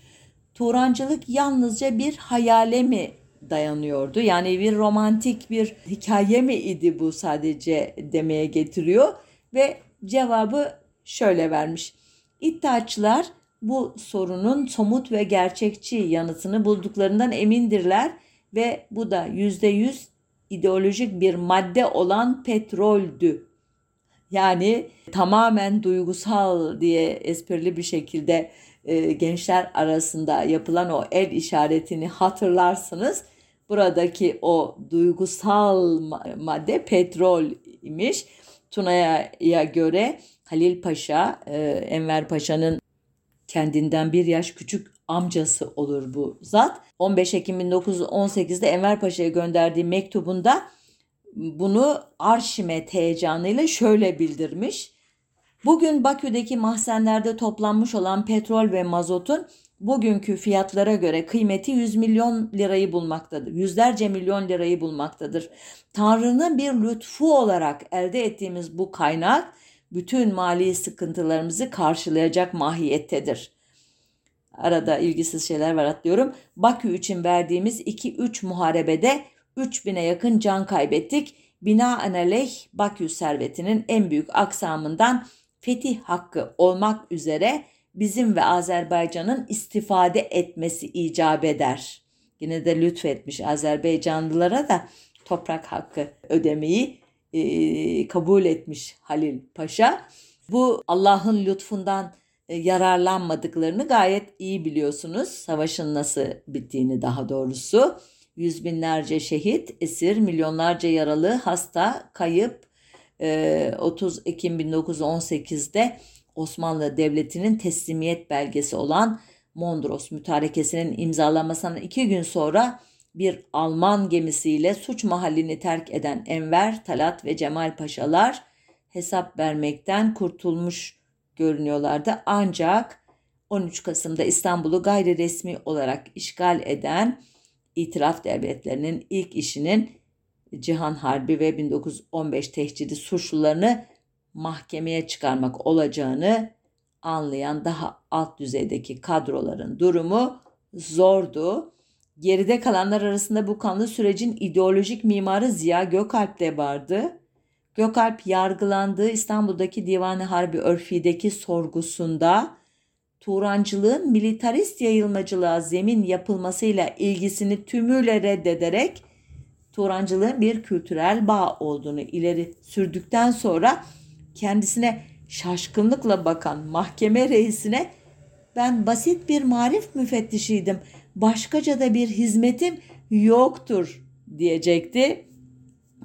[SPEAKER 1] Turancılık yalnızca bir hayale mi dayanıyordu? Yani bir romantik bir hikaye mi idi bu sadece demeye getiriyor ve cevabı şöyle vermiş. İddiaçılar bu sorunun somut ve gerçekçi yanıtını bulduklarından emindirler ve bu da yüzde yüz ideolojik bir madde olan petroldü. Yani tamamen duygusal diye esprili bir şekilde e, gençler arasında yapılan o el işaretini hatırlarsınız. Buradaki o duygusal madde petrol imiş. Tuna'ya göre Halil Paşa, e, Enver Paşa'nın kendinden bir yaş küçük amcası olur bu zat. 15 Ekim 1918'de Enver Paşa'ya gönderdiği mektubunda bunu Arşimet heyecanıyla şöyle bildirmiş. Bugün Bakü'deki mahzenlerde toplanmış olan petrol ve mazotun bugünkü fiyatlara göre kıymeti 100 milyon lirayı bulmaktadır. Yüzlerce milyon lirayı bulmaktadır. Tanrı'nın bir lütfu olarak elde ettiğimiz bu kaynak bütün mali sıkıntılarımızı karşılayacak mahiyettedir. Arada ilgisiz şeyler var atlıyorum. Bakü için verdiğimiz 2-3 muharebede 3000'e yakın can kaybettik. Binaenaleyh Bakü servetinin en büyük aksamından fetih hakkı olmak üzere bizim ve Azerbaycan'ın istifade etmesi icap eder. Yine de lütfetmiş Azerbaycanlılara da toprak hakkı ödemeyi e, kabul etmiş Halil Paşa. Bu Allah'ın lütfundan yararlanmadıklarını gayet iyi biliyorsunuz. Savaşın nasıl bittiğini daha doğrusu. Yüz binlerce şehit, esir, milyonlarca yaralı, hasta, kayıp. 30 e, Ekim 1918'de Osmanlı Devleti'nin teslimiyet belgesi olan Mondros Mütarekesi'nin imzalanmasından iki gün sonra bir Alman gemisiyle suç mahallini terk eden Enver, Talat ve Cemal Paşalar hesap vermekten kurtulmuş görünüyorlardı. Ancak 13 Kasım'da İstanbul'u gayri resmi olarak işgal eden itiraf devletlerinin ilk işinin Cihan Harbi ve 1915 tehcidi suçlularını mahkemeye çıkarmak olacağını anlayan daha alt düzeydeki kadroların durumu zordu. Geride kalanlar arasında bu kanlı sürecin ideolojik mimarı Ziya Gökalp de vardı. Gökalp yargılandığı İstanbul'daki Divan-ı Harbi Örfi'deki sorgusunda Turancılığın militarist yayılmacılığa zemin yapılmasıyla ilgisini tümüyle reddederek Turancılığın bir kültürel bağ olduğunu ileri sürdükten sonra kendisine şaşkınlıkla bakan mahkeme reisine ben basit bir marif müfettişiydim. Başkaca da bir hizmetim yoktur diyecekti.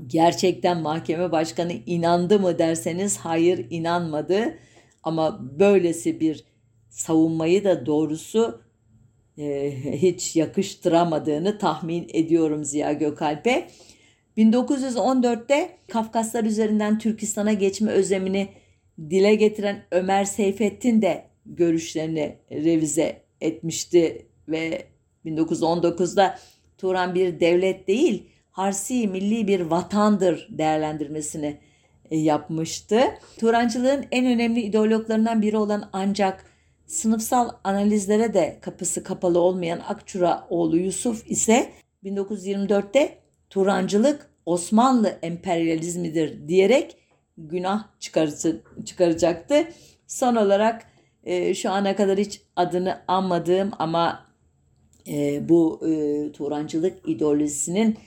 [SPEAKER 1] Gerçekten mahkeme başkanı inandı mı derseniz hayır inanmadı. Ama böylesi bir savunmayı da doğrusu e, hiç yakıştıramadığını tahmin ediyorum Ziya Gökalp'e. 1914'te Kafkaslar üzerinden Türkistan'a geçme özlemini dile getiren Ömer Seyfettin de görüşlerini revize etmişti ve 1919'da Turan bir devlet değil, Harsi milli bir vatandır değerlendirmesini e, yapmıştı. Turancılığın en önemli ideologlarından biri olan ancak sınıfsal analizlere de kapısı kapalı olmayan Akçura oğlu Yusuf ise 1924'te Turancılık Osmanlı emperyalizmidir diyerek günah çıkaracaktı. Son olarak e, şu ana kadar hiç adını anmadığım ama e, bu e, Turancılık ideolojisinin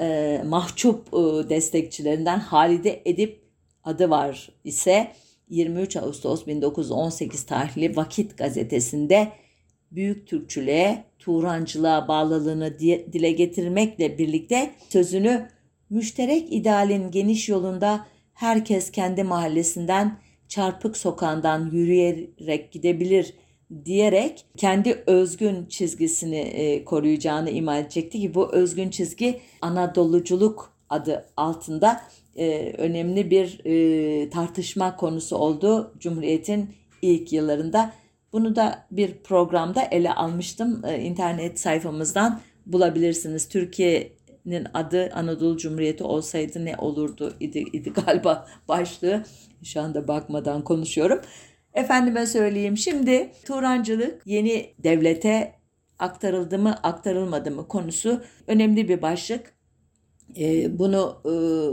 [SPEAKER 1] e, mahcup e, destekçilerinden Halide Edip adı var ise 23 Ağustos 1918 tarihli Vakit gazetesinde Büyük Türkçülüğe, Turancılığa bağlılığını dile getirmekle birlikte sözünü müşterek idealin geniş yolunda herkes kendi mahallesinden çarpık sokağından yürüyerek gidebilir diyerek kendi özgün çizgisini e, koruyacağını ima edecekti ki bu özgün çizgi Anadoluculuk adı altında e, önemli bir e, tartışma konusu oldu Cumhuriyet'in ilk yıllarında. Bunu da bir programda ele almıştım. İnternet sayfamızdan bulabilirsiniz. Türkiye'nin adı Anadolu Cumhuriyeti olsaydı ne olurdu idi, idi galiba başlığı. Şu anda bakmadan konuşuyorum. Efendime söyleyeyim şimdi Turancılık yeni devlete aktarıldı mı aktarılmadı mı konusu önemli bir başlık. E, bunu e,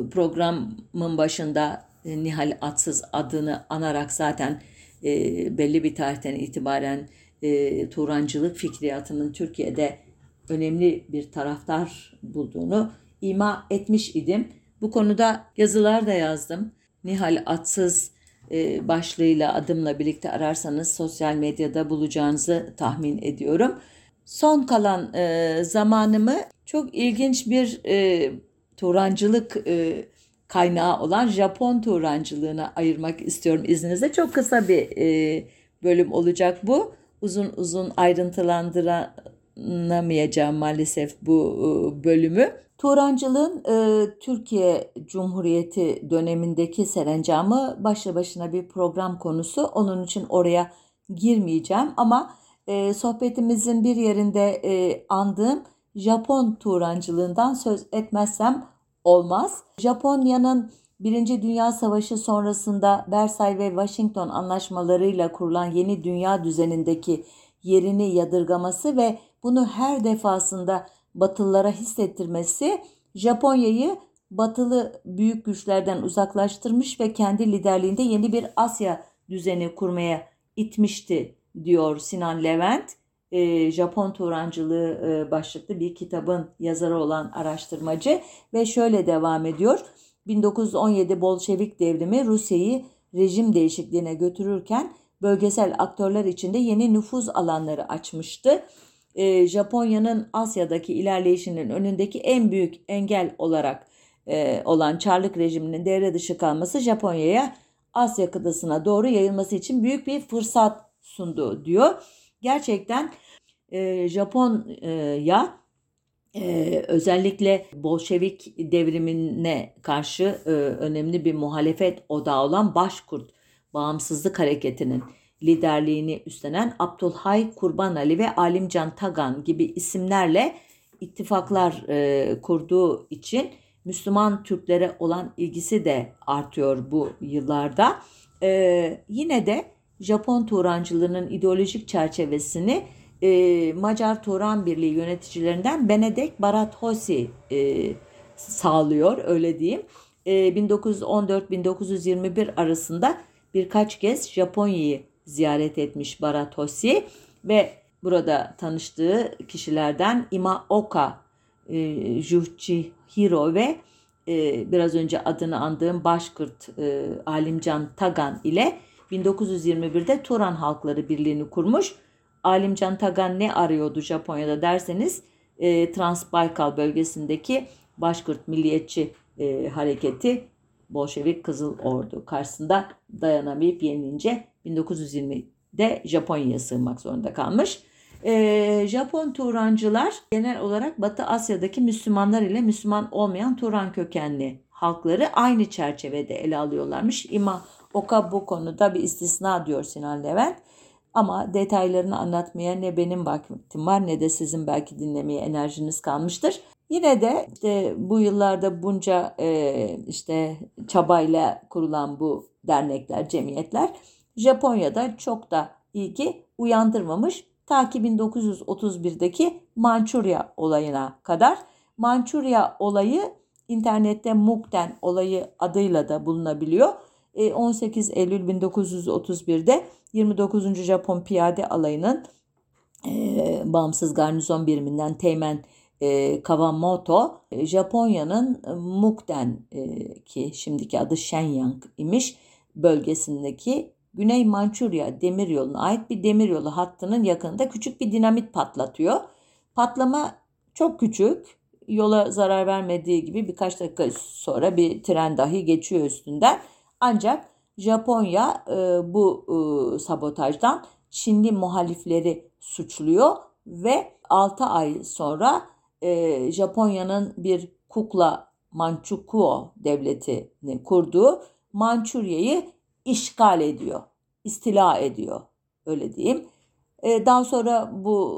[SPEAKER 1] programın başında e, Nihal Atsız adını anarak zaten e, belli bir tarihten itibaren e, Turancılık fikriyatının Türkiye'de önemli bir taraftar bulduğunu ima etmiş idim. Bu konuda yazılar da yazdım. Nihal Atsız başlığıyla adımla birlikte ararsanız sosyal medyada bulacağınızı tahmin ediyorum. Son kalan e, zamanımı çok ilginç bir e, Turancılık e, kaynağı olan Japon Turancılığına ayırmak istiyorum izninizle. Çok kısa bir e, bölüm olacak bu. Uzun uzun ayrıntılandıramayacağım maalesef bu e, bölümü. Turancılığın e, Türkiye Cumhuriyeti dönemindeki serencamı başlı başına bir program konusu. Onun için oraya girmeyeceğim ama e, sohbetimizin bir yerinde e, andığım Japon Turancılığından söz etmezsem olmaz. Japonya'nın Birinci Dünya Savaşı sonrasında Versay ve Washington anlaşmalarıyla kurulan yeni dünya düzenindeki yerini yadırgaması ve bunu her defasında Batılılara hissettirmesi Japonya'yı batılı büyük güçlerden uzaklaştırmış ve kendi liderliğinde yeni bir Asya düzeni kurmaya itmişti diyor Sinan Levent. E, Japon Turancılığı e, başlıklı bir kitabın yazarı olan araştırmacı ve şöyle devam ediyor. 1917 Bolşevik devrimi Rusya'yı rejim değişikliğine götürürken bölgesel aktörler içinde yeni nüfuz alanları açmıştı e, Japonya'nın Asya'daki ilerleyişinin önündeki en büyük engel olarak e, olan Çarlık rejiminin devre dışı kalması Japonya'ya Asya kıtasına doğru yayılması için büyük bir fırsat sundu diyor. Gerçekten e, Japonya e, özellikle Bolşevik devrimine karşı e, önemli bir muhalefet odağı olan Başkurt Bağımsızlık Hareketi'nin liderliğini üstlenen Abdülhay Kurban Ali ve Alimcan Tagan gibi isimlerle ittifaklar e, kurduğu için Müslüman Türklere olan ilgisi de artıyor bu yıllarda. E, yine de Japon Turancılığının ideolojik çerçevesini e, Macar Turan Birliği yöneticilerinden Benedek Barathosi e, sağlıyor öyle diyeyim. 1914-1921 arasında birkaç kez Japonya'yı ziyaret etmiş Baratoshi ve burada tanıştığı kişilerden Imaoka e, Juchihiro ve e, biraz önce adını andığım Başkırt e, Alimcan Tagan ile 1921'de Turan Halkları Birliği'ni kurmuş. Alimcan Tagan ne arıyordu Japonya'da derseniz e, Transbaykal bölgesindeki Başkırt Milliyetçi e, Hareketi Bolşevik Kızıl Ordu karşısında dayanamayıp yenilince 1920'de Japonya'ya sığınmak zorunda kalmış. E, Japon Turancılar genel olarak Batı Asya'daki Müslümanlar ile Müslüman olmayan Turan kökenli halkları aynı çerçevede ele alıyorlarmış. İma Oka bu konuda bir istisna diyor Sinan Levent. Ama detaylarını anlatmaya ne benim vaktim var ne de sizin belki dinlemeye enerjiniz kalmıştır. Yine de işte bu yıllarda bunca e, işte çabayla kurulan bu dernekler, cemiyetler Japonya'da çok da ilgi uyandırmamış. Ta ki 1931'deki Mançurya olayına kadar. Mançurya olayı internette Mukden olayı adıyla da bulunabiliyor. 18 e, Eylül 1931'de 29. Japon Piyade Alayı'nın e, bağımsız garnizon biriminden Teğmen e, Kawamoto e, Japonya'nın Mukden e, ki şimdiki adı Shenyang imiş bölgesindeki Güney Mançurya demiryoluna ait bir demiryolu hattının yakınında küçük bir dinamit patlatıyor. Patlama çok küçük. Yola zarar vermediği gibi birkaç dakika sonra bir tren dahi geçiyor üstünden. Ancak Japonya e, bu e, sabotajdan Çinli muhalifleri suçluyor ve 6 ay sonra e, Japonya'nın bir kukla Manchukuo devletini kurduğu Mançurya'yı işgal ediyor, istila ediyor öyle diyeyim. E, daha sonra bu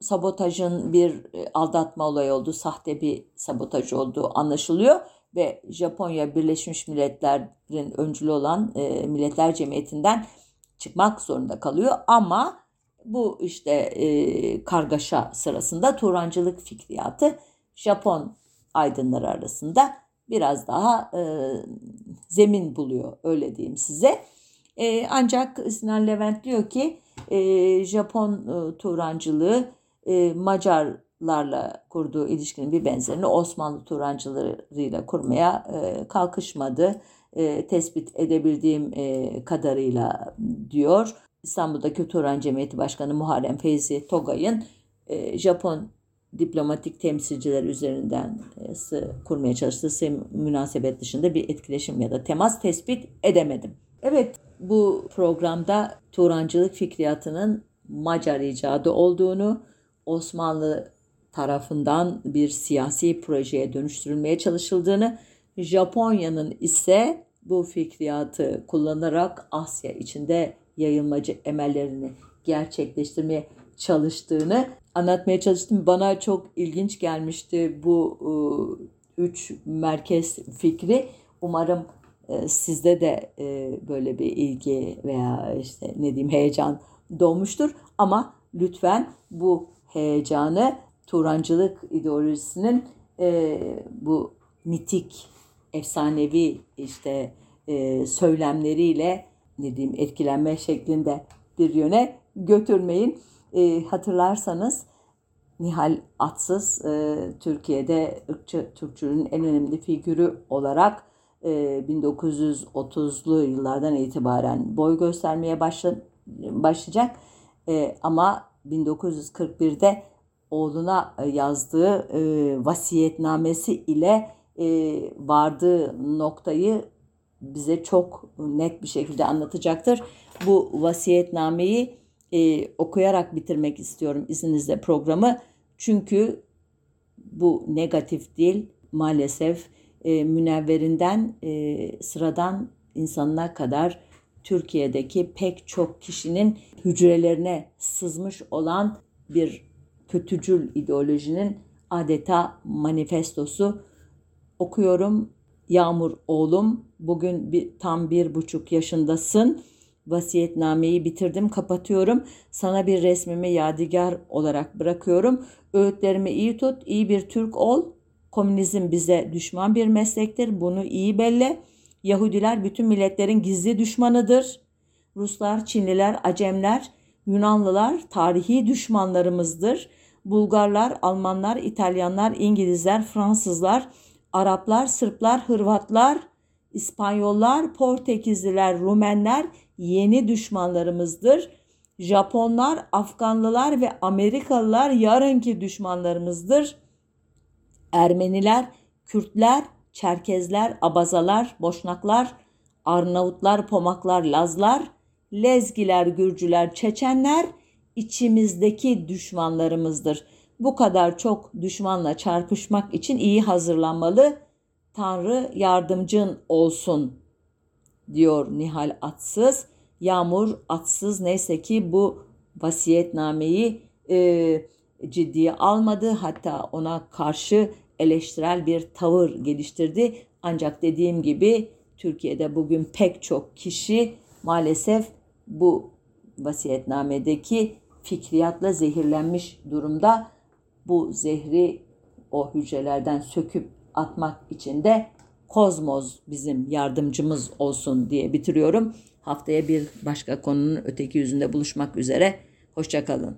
[SPEAKER 1] e, sabotajın bir aldatma olayı oldu, sahte bir sabotaj olduğu anlaşılıyor ve Japonya Birleşmiş Milletler'in öncülü olan e, Milletler Cemiyeti'nden çıkmak zorunda kalıyor ama bu işte e, kargaşa sırasında Turancılık fikriyatı Japon aydınları arasında biraz daha e, zemin buluyor öyle diyeyim size. E, ancak Sinan Levent diyor ki e, Japon e, Turancılığı e, Macarlarla kurduğu ilişkinin bir benzerini Osmanlı Turancılarıyla kurmaya e, kalkışmadı. E, tespit edebildiğim e, kadarıyla diyor. İstanbul'daki Turan Cemiyeti Başkanı Muharrem Feyzi Togay'ın e, Japon diplomatik temsilciler üzerinden e, kurmaya çalıştığı münasebet dışında bir etkileşim ya da temas tespit edemedim. Evet bu programda Turancılık fikriyatının Macar icadı olduğunu, Osmanlı tarafından bir siyasi projeye dönüştürülmeye çalışıldığını, Japonya'nın ise bu fikriyatı kullanarak Asya içinde yayılmacı emellerini gerçekleştirmeye çalıştığını anlatmaya çalıştım. Bana çok ilginç gelmişti bu e, üç merkez fikri. Umarım e, sizde de e, böyle bir ilgi veya işte ne diyeyim heyecan doğmuştur. Ama lütfen bu heyecanı Turancılık ideolojisinin bu mitik, efsanevi işte söylemleriyle ne diyeyim etkilenme şeklinde bir yöne götürmeyin. E, hatırlarsanız Nihal Atsız e, Türkiye'de ırkçı Türkçülüğün en önemli figürü olarak e, 1930'lu yıllardan itibaren boy göstermeye başla, başlayacak. E, ama 1941'de oğluna yazdığı e, vasiyetnamesi ile e, vardığı noktayı bize çok net bir şekilde anlatacaktır. Bu vasiyetnameyi e, okuyarak bitirmek istiyorum izninizle programı. Çünkü bu negatif değil maalesef e, münevverinden e, sıradan insanına kadar Türkiye'deki pek çok kişinin hücrelerine sızmış olan bir kötücül ideolojinin adeta manifestosu okuyorum. Yağmur oğlum bugün bir, tam bir buçuk yaşındasın Vasiyetnameyi bitirdim, kapatıyorum. Sana bir resmimi yadigar olarak bırakıyorum. Öğütlerimi iyi tut, iyi bir Türk ol. Komünizm bize düşman bir meslektir. Bunu iyi belli. Yahudiler bütün milletlerin gizli düşmanıdır. Ruslar, Çinliler, Acemler, Yunanlılar tarihi düşmanlarımızdır. Bulgarlar, Almanlar, İtalyanlar, İngilizler, Fransızlar, Araplar, Sırplar, Hırvatlar, İspanyollar, Portekizliler, Rumenler yeni düşmanlarımızdır. Japonlar, Afganlılar ve Amerikalılar yarınki düşmanlarımızdır. Ermeniler, Kürtler, Çerkezler, Abazalar, Boşnaklar, Arnavutlar, Pomaklar, Lazlar, Lezgiler, Gürcüler, Çeçenler içimizdeki düşmanlarımızdır. Bu kadar çok düşmanla çarpışmak için iyi hazırlanmalı. Tanrı yardımcın olsun diyor Nihal Atsız. Yağmur Atsız neyse ki bu vasiyetnameyi e, ciddiye almadı. Hatta ona karşı eleştirel bir tavır geliştirdi. Ancak dediğim gibi Türkiye'de bugün pek çok kişi maalesef bu vasiyetnamedeki fikriyatla zehirlenmiş durumda. Bu zehri o hücrelerden söküp atmak için de kozmoz bizim yardımcımız olsun diye bitiriyorum. Haftaya bir başka konunun öteki yüzünde buluşmak üzere. Hoşçakalın.